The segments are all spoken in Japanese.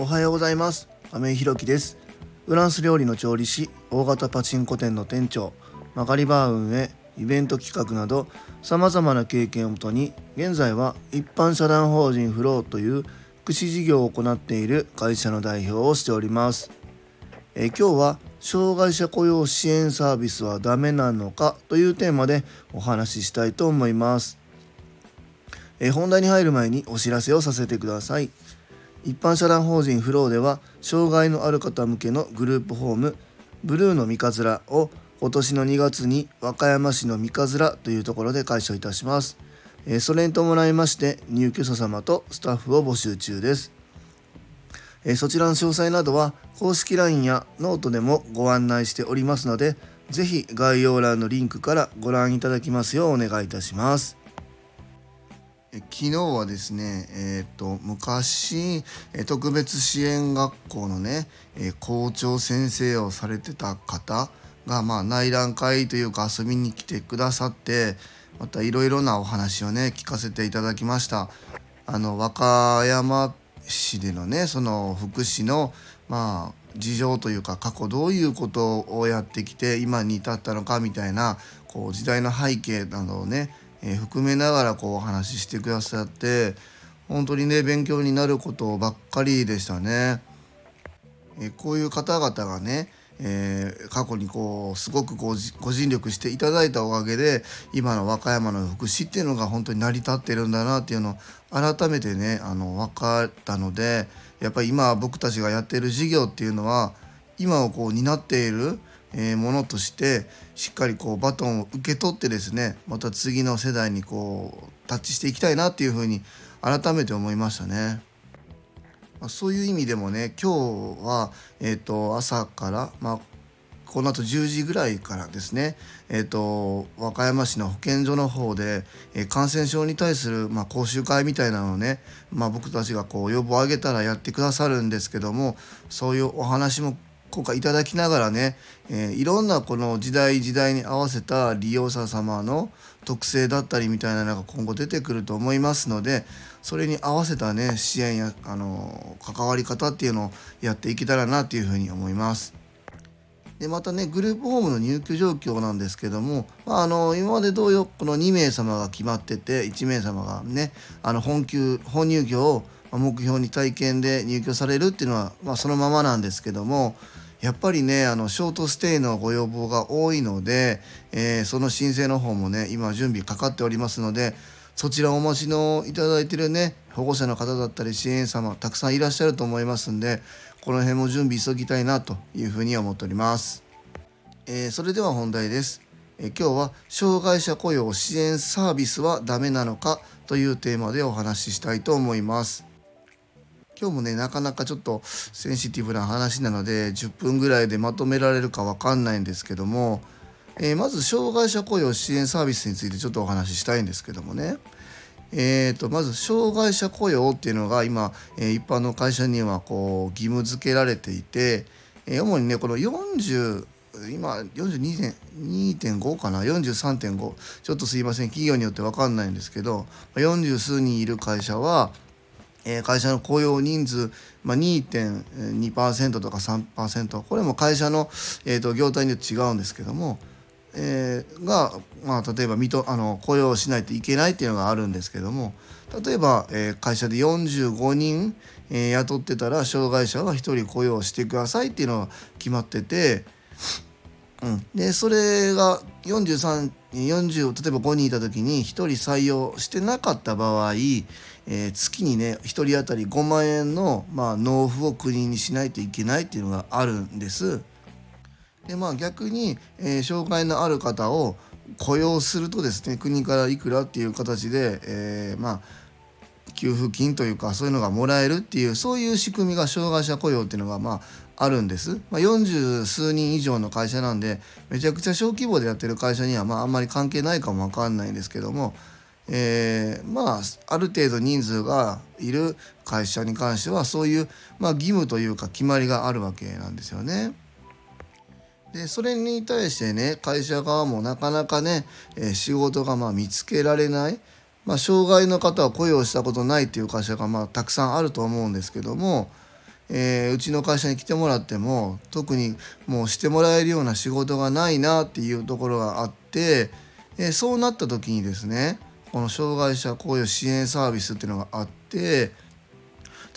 おはようございます。亀井ひろきです。フランス料理の調理師大型パチンコ店の店長曲がりバー運営イベント企画などさまざまな経験をもとに現在は一般社団法人フローという福祉事業を行っている会社の代表をしております。え今日は障害者雇用支援サービスはダメなのかというテーマでお話ししたいと思います。え本題に入る前にお知らせをさせてください。一般社団法人フローでは障害のある方向けのグループホームブルーの三葛を今年の2月に和歌山市の三葛というところで開所いたします。それに伴いまして入居者様とスタッフを募集中です。そちらの詳細などは公式 LINE やノートでもご案内しておりますので是非概要欄のリンクからご覧いただきますようお願いいたします。昨日はですね、えーと、昔特別支援学校のね、校長先生をされてた方が、まあ、内覧会というか遊びに来てくださってまたいろいろなお話をね聞かせていただきました。あの和歌山市でのねその福祉のまあ事情というか過去どういうことをやってきて今に至ったのかみたいなこう時代の背景などをねえー、含めながらこうお話ししてくださって本当にね勉強になることばっかりでしたね。えー、こういう方々がねえー、過去にこうすごくこうご尽力していただいたおかげで今の和歌山の福祉っていうのが本当に成り立ってるんだなっていうのを改めてねあの分かったのでやっぱり今僕たちがやってる事業っていうのは今をこう担っているえものとしてしっかりこうバトンを受け取ってですねまた次の世代にこうタッチしていきたいなっていうふうに改めて思いましたね。まあ、そういう意味でもね今日は、えーと、朝から、まあ、この後10時ぐらいからですね、えーと、和歌山市の保健所の方で、えー、感染症に対する、まあ、講習会みたいなのをね、まあ、僕たちがこう要望を上げたらやってくださるんですけどもそういうお話も今回いただきながらね、えー、いろんなこの時代時代に合わせた利用者様の特性だったりみたいなのが今後出てくると思いますのでそれに合わせたね支援やあの関わり方っていうのをやっていけたらなっていうふうに思います。でまたねグループホームの入居状況なんですけども、まあ、あの今まで同様この2名様が決まってて1名様がねあの本級本入居を目標に体験で入居されるっていうのは、まあ、そのままなんですけどもやっぱりねあのショートステイのご要望が多いので、えー、その申請の方もね今準備かかっておりますのでそちらお待ちのいただいてるね保護者の方だったり支援様たくさんいらっしゃると思いますんでこの辺も準備急ぎたいなというふうに思っております。えー、それでは本題です。えー、今日は障害者雇用支援サービスはダメなのかというテーマでお話ししたいと思います。今日もねなかなかちょっとセンシティブな話なので10分ぐらいでまとめられるか分かんないんですけども、えー、まず障害者雇用支援サービスについてちょっとお話ししたいんですけどもね。えーと、まず障害者雇用っていうのが今、えー、一般の会社にはこう義務付けられていて、えー、主にねこの40今42.5かな？43.5ちょっとすいません。企業によって分かんないんですけど40数人いる会社はえ会社の雇用人数、まあ、2.2%とか3%これも会社の、えーと、業態によって違うんですけども、えー、が、まあ、例えばあの雇用しないといけないっていうのがあるんですけども例えば、えー、会社で45人、えー、雇ってたら障害者は1人雇用してくださいっていうのが決まってて。うん、でそれが4340例えば5人いた時に1人採用してなかった場合、えー、月にね1人当たり5万円の、まあ、納付を国にしないといけないっていうのがあるんです。でまあ逆に、えー、障害のある方を雇用するとですね国からいくらっていう形で、えー、まあ給付金というかそういうのがもらえるっていうそういう仕組みが障害者雇用っていうのがまああるんです、まあ、40数人以上の会社なんでめちゃくちゃ小規模でやってる会社にはまああんまり関係ないかもわかんないんですけどもえー、まあある程度人数がいる会社に関してはそういう、まあ、義務というか決まりがあるわけなんですよね。でそれに対してね会社側もなかなかね、えー、仕事がま見つけられない、まあ、障害の方は雇用したことないっていう会社がまあたくさんあると思うんですけども、えー、うちの会社に来てもらっても特にもうしてもらえるような仕事がないなっていうところがあって、えー、そうなった時にですねこの障害者雇用支援サービスっていうのがあって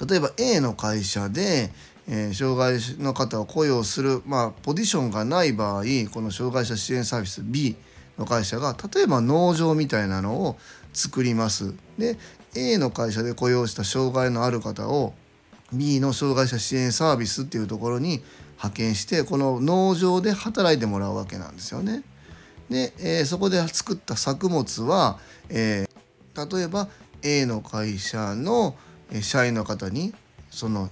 例えば A の会社で、えー、障害の方を雇用する、まあ、ポジションがない場合この障害者支援サービス B の会社が例えば農場みたいなのを作ります。で A の会社で雇用した障害のある方を B の障害者支援サービスっていうところに派遣してこの農場で働いてもらうわけなんですよね。で、えー、そこで作った作物は、えー、例えば A の会社の社員の方にその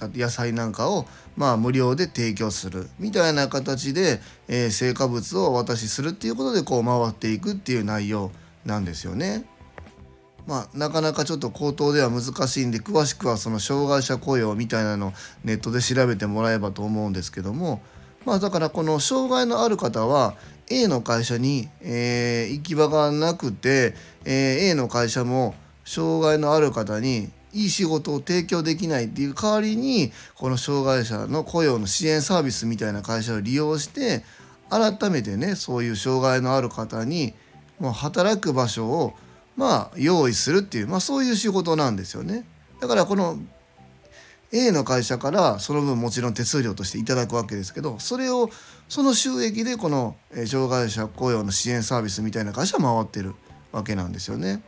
野菜なんかをまあ無料で提供するみたいな形で、えー、成果物をお渡しするっていうことでこう回っていくっていう内容なんですよね。まあ、なかなかちょっと口頭では難しいんで詳しくはその障害者雇用みたいなのネットで調べてもらえばと思うんですけども、まあ、だからこの障害のある方は A の会社に、えー、行き場がなくて、えー、A の会社も障害のある方にいい仕事を提供できないっていう代わりにこの障害者の雇用の支援サービスみたいな会社を利用して改めてねそういう障害のある方にもう働く場所をまあ用意するっていう、まあ、そういう仕事なんですよね。だからこの A の会社からその分もちろん手数料としていただくわけですけどそれをその収益でこの障害者雇用の支援サービスみたいな会社は回ってるわけなんですよね。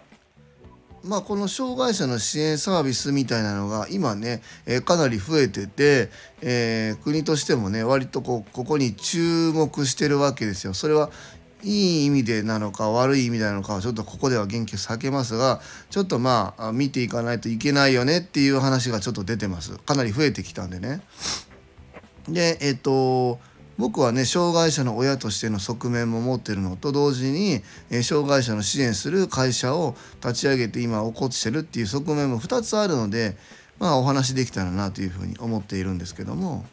まあ、この障害者の支援サービスみたいなのが今ね、え、かなり増えてて、えー、国としてもね割とこうここに注目してるわけですよ。それはいい意味でなのか悪い意味でなのかはちょっとここでは言及避けますがちょっとまあ見ていかないといけないよねっていう話がちょっと出てますかなり増えてきたんでね。でえっ、と僕はね障害者の親としての側面も持ってるのと同時に、え障害者の支援する会社を立ち上げて今起こしてるっていう側面も2つあるのでまあお話できたらなというふうに思っているんですけども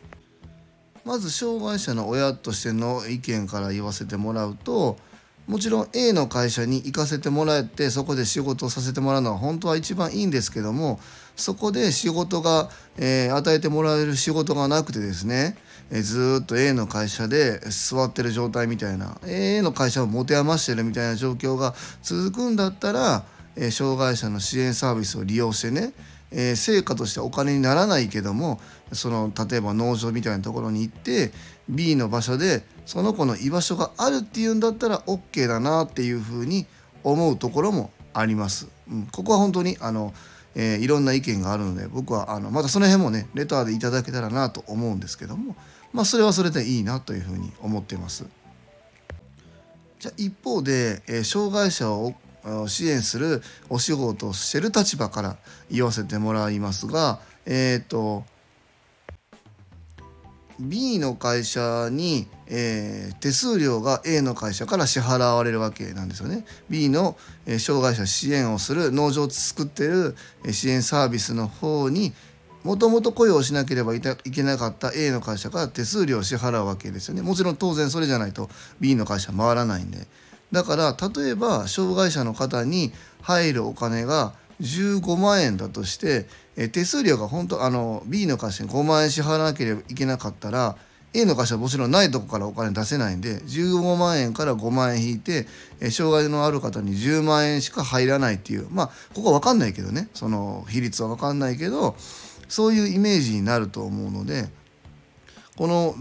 まず障害者の親としての意見から言わせてもらうともちろん A の会社に行かせてもらえてそこで仕事をさせてもらうのは本当は一番いいんですけどもそこで仕事が、えー、与えてもらえる仕事がなくてですねえずっと A の会社で座ってる状態みたいな A の会社を持て余してるみたいな状況が続くんだったら、え障害者の支援サービスを利用してね、え成果としてお金にならないけどもその例えば農場みたいなところに行って B の場所でその子の居場所があるっていうんだったら OK だなっていうふうに思うところもあります。うん、ここは本当にあのえー、いろんな意見があるので僕はあのまたその辺もねレターでいただけたらなと思うんですけどもまあそれはそれでいいなというふうに思っています。じゃ一方で、えー、障害者を支援するお仕事をしてる立場から言わせてもらいますがえっ、ー、と B の会社に、えー、手数料が A の会社から支払われるわけなんですよね。B の、えー、障害者支援をする農場を作ってる、えー、支援サービスの方にもともと雇用しなければいけなかった A の会社から手数料を支払うわけですよね。もちろん当然それじゃないと B の会社回らないんで。だから例えば障害者の方に入るお金が15万円だとしてえ手数料が本当あの B の会社に5万円支払わなければいけなかったら A の会社はもちろんないとこからお金出せないんで15万円から5万円引いて、え障害のある方に10万円しか入らないっていうまあここは分かんないけどねその比率は分かんないけどそういうイメージになると思うのでこの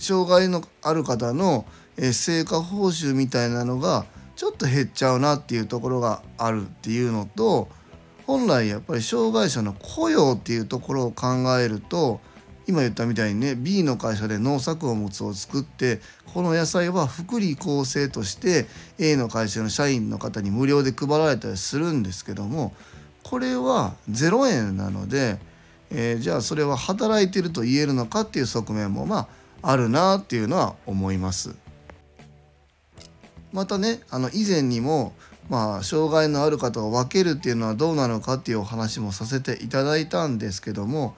障害のある方の成果報酬みたいなのがちょっと減っちゃうなっていうところがあるっていうのと本来やっぱり障害者の雇用っていうところを考えると今言ったみたいにね B の会社で農作物を作ってこの野菜は福利厚生として A の会社の社員の方に無料で配られたりするんですけどもこれは0円なので、えー、じゃあそれは働いてると言えるのかっていう側面もまああるなっていうのは思います。またねあの以前にもまあ、障害のある方を分けるっていうのはどうなのかっていうお話もさせていただいたんですけども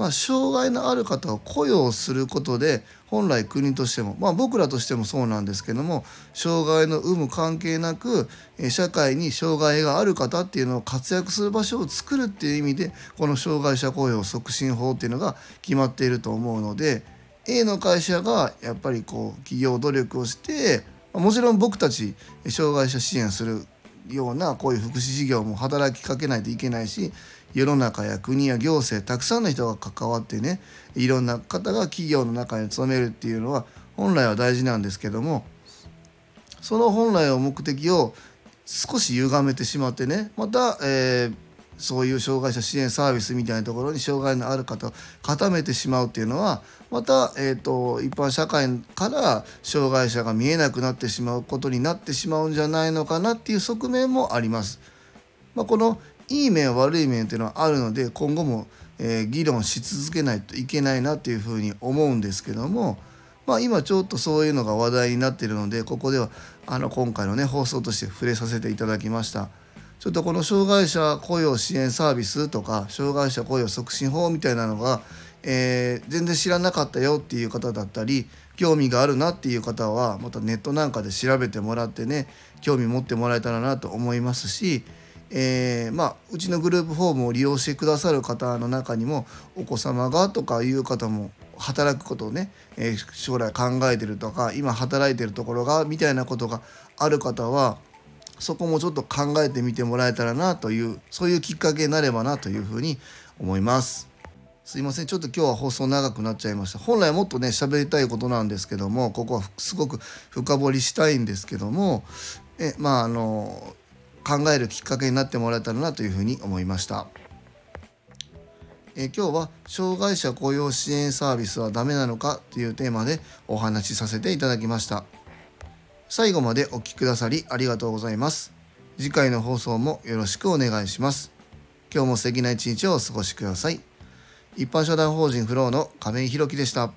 まあ、障害のある方を雇用することで本来国としても、まあ、僕らとしてもそうなんですけども障害の有無関係なく社会に障害がある方っていうのを活躍する場所を作るっていう意味でこの障害者雇用促進法っていうのが決まっていると思うので A の会社がやっぱりこう企業努力をしてもちろん僕たち障害者支援するようなこういう福祉事業も働きかけないといけないし世の中や国や行政たくさんの人が関わってねいろんな方が企業の中に勤めるっていうのは本来は大事なんですけどもその本来の目的を少し歪めてしまってねまた、えー、そういう障害者支援サービスみたいなところに障害のある方を固めてしまうっていうのはまた、えーと、一般社会から障害者が見えなくなってしまうことになってしまうんじゃないのかなっていう側面もあります。まあ、このいい面悪い面っていうのはあるので今後も、えー、議論し続けないといけないなっていうふうに思うんですけども、まあ、今ちょっとそういうのが話題になっているのでここではあの今回のね放送として触れさせていただきました。ちょっとこの障害者雇用支援サービスとか障害者雇用促進法みたいなのが、えー、全然知らなかったよっていう方だったり興味があるなっていう方はまたネットなんかで調べてもらってね興味持ってもらえたらなと思いますしえー、まあ、うちのグループフォームを利用してくださる方の中にもお子様がとかいう方も働くことをね、えー、将来考えてるとか今働いてるところがみたいなことがある方はそこもちょっと考えてみてもらえたらなというそういうきっかけになればなというふうに思います。すいませんちょっと今日は放送長くなっちゃいました本来もっとね喋りたいことなんですけどもここはすごく深掘りしたいんですけどもえまああの考えるきっかけになってもらえたらなというふうに思いました。え今日は障害者雇用支援サービスはダメなのかというテーマでお話しさせていただきました。最後までお聴きくださりありがとうございます。次回の放送もよろしくお願いします。今日も素敵な一日をお過ごしください。一般社団法人フローの亀井宏樹でした。